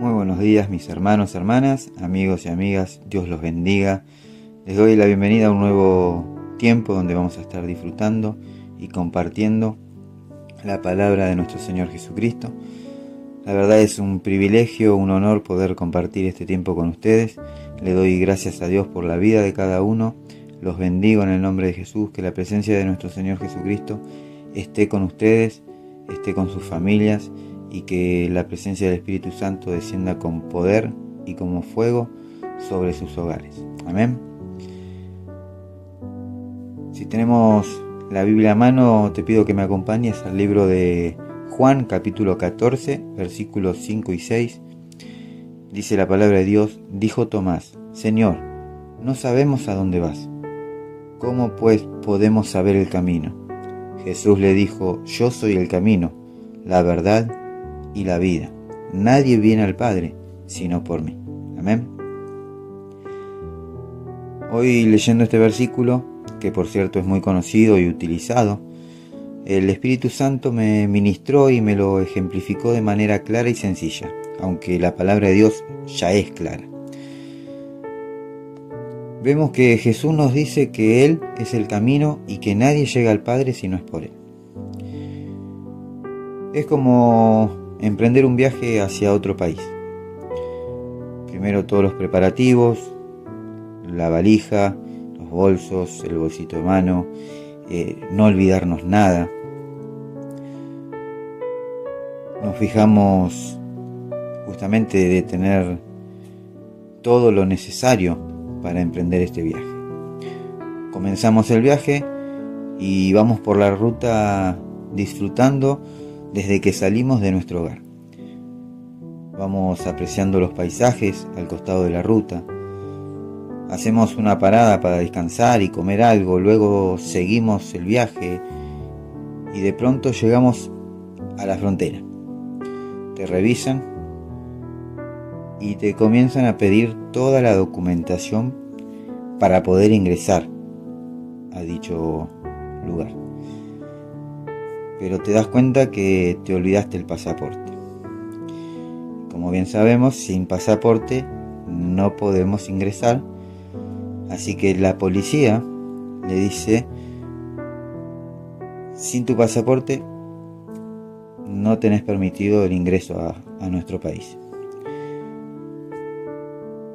Muy buenos días mis hermanos, hermanas, amigos y amigas, Dios los bendiga. Les doy la bienvenida a un nuevo tiempo donde vamos a estar disfrutando y compartiendo la palabra de nuestro Señor Jesucristo. La verdad es un privilegio, un honor poder compartir este tiempo con ustedes. Le doy gracias a Dios por la vida de cada uno. Los bendigo en el nombre de Jesús, que la presencia de nuestro Señor Jesucristo esté con ustedes, esté con sus familias y que la presencia del Espíritu Santo descienda con poder y como fuego sobre sus hogares. Amén. Si tenemos la Biblia a mano, te pido que me acompañes al libro de Juan capítulo 14, versículos 5 y 6. Dice la palabra de Dios, dijo Tomás, Señor, no sabemos a dónde vas. ¿Cómo pues podemos saber el camino? Jesús le dijo, yo soy el camino, la verdad y la vida. Nadie viene al Padre sino por mí. Amén. Hoy leyendo este versículo, que por cierto es muy conocido y utilizado, el Espíritu Santo me ministró y me lo ejemplificó de manera clara y sencilla, aunque la palabra de Dios ya es clara. Vemos que Jesús nos dice que Él es el camino y que nadie llega al Padre si no es por Él. Es como emprender un viaje hacia otro país. Primero todos los preparativos, la valija, los bolsos, el bolsito de mano, eh, no olvidarnos nada. Nos fijamos justamente de tener todo lo necesario para emprender este viaje. Comenzamos el viaje y vamos por la ruta disfrutando desde que salimos de nuestro hogar. Vamos apreciando los paisajes al costado de la ruta. Hacemos una parada para descansar y comer algo, luego seguimos el viaje y de pronto llegamos a la frontera. Te revisan y te comienzan a pedir toda la documentación para poder ingresar a dicho lugar pero te das cuenta que te olvidaste el pasaporte. Como bien sabemos, sin pasaporte no podemos ingresar, así que la policía le dice, sin tu pasaporte no tenés permitido el ingreso a, a nuestro país.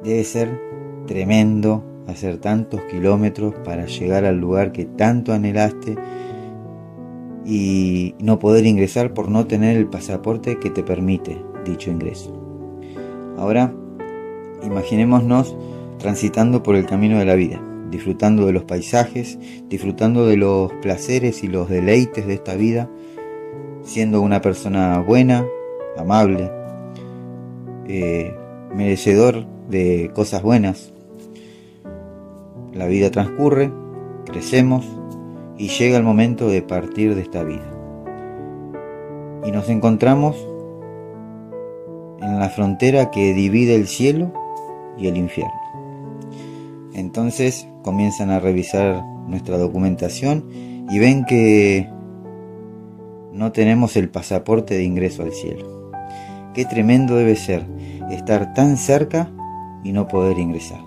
Debe ser tremendo hacer tantos kilómetros para llegar al lugar que tanto anhelaste y no poder ingresar por no tener el pasaporte que te permite dicho ingreso. Ahora, imaginémonos transitando por el camino de la vida, disfrutando de los paisajes, disfrutando de los placeres y los deleites de esta vida, siendo una persona buena, amable, eh, merecedor de cosas buenas. La vida transcurre, crecemos, y llega el momento de partir de esta vida. Y nos encontramos en la frontera que divide el cielo y el infierno. Entonces comienzan a revisar nuestra documentación y ven que no tenemos el pasaporte de ingreso al cielo. Qué tremendo debe ser estar tan cerca y no poder ingresar.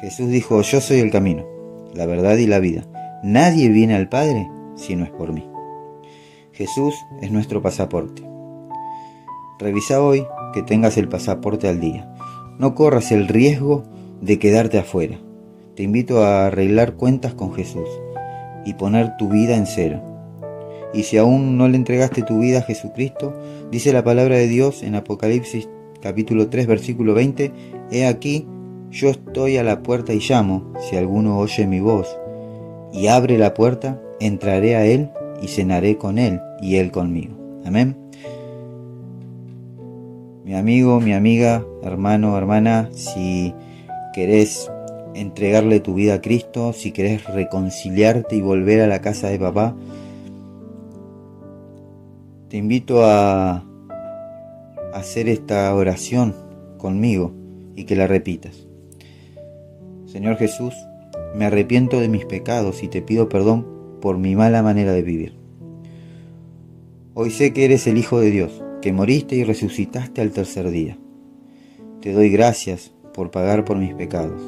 Jesús dijo, yo soy el camino la verdad y la vida. Nadie viene al Padre si no es por mí. Jesús es nuestro pasaporte. Revisa hoy que tengas el pasaporte al día. No corras el riesgo de quedarte afuera. Te invito a arreglar cuentas con Jesús y poner tu vida en cero. Y si aún no le entregaste tu vida a Jesucristo, dice la palabra de Dios en Apocalipsis capítulo 3 versículo 20, He aquí yo estoy a la puerta y llamo, si alguno oye mi voz y abre la puerta, entraré a él y cenaré con él y él conmigo. Amén. Mi amigo, mi amiga, hermano, hermana, si querés entregarle tu vida a Cristo, si querés reconciliarte y volver a la casa de papá, te invito a hacer esta oración conmigo y que la repitas. Señor Jesús, me arrepiento de mis pecados y te pido perdón por mi mala manera de vivir. Hoy sé que eres el Hijo de Dios, que moriste y resucitaste al tercer día. Te doy gracias por pagar por mis pecados.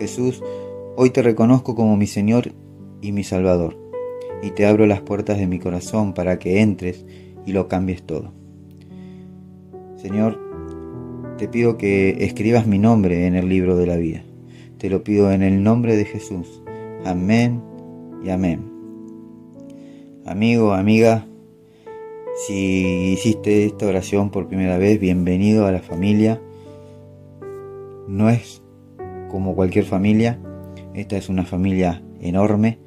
Jesús, hoy te reconozco como mi Señor y mi Salvador, y te abro las puertas de mi corazón para que entres y lo cambies todo. Señor, te pido que escribas mi nombre en el libro de la vida. Te lo pido en el nombre de Jesús. Amén y amén. Amigo, amiga, si hiciste esta oración por primera vez, bienvenido a la familia. No es como cualquier familia, esta es una familia enorme.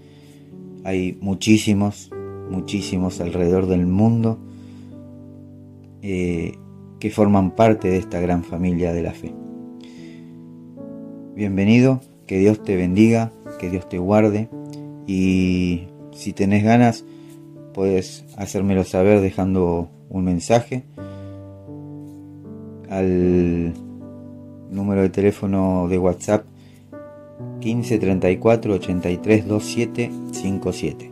Hay muchísimos, muchísimos alrededor del mundo eh, que forman parte de esta gran familia de la fe. Bienvenido, que Dios te bendiga, que Dios te guarde y si tenés ganas, puedes hacérmelo saber dejando un mensaje al número de teléfono de WhatsApp 15 34 83 27 57.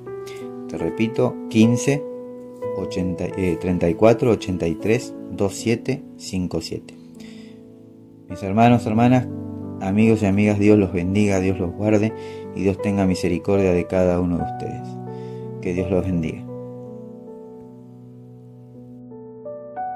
Te repito, 15 80, 34 83 27 57. Mis hermanos, hermanas, amigos y amigas, Dios los bendiga, Dios los guarde y Dios tenga misericordia de cada uno de ustedes. Que Dios los bendiga.